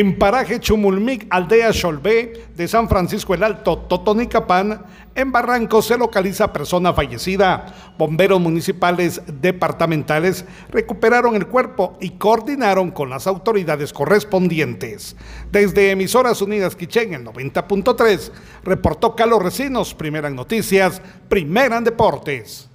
En paraje Chumulmic, aldea Cholvé de San Francisco el Alto, Totonicapán, en Barranco se localiza persona fallecida. Bomberos municipales departamentales recuperaron el cuerpo y coordinaron con las autoridades correspondientes. Desde Emisoras Unidas Quichén, el 90.3, reportó Carlos Recinos, primera en noticias, primera en deportes.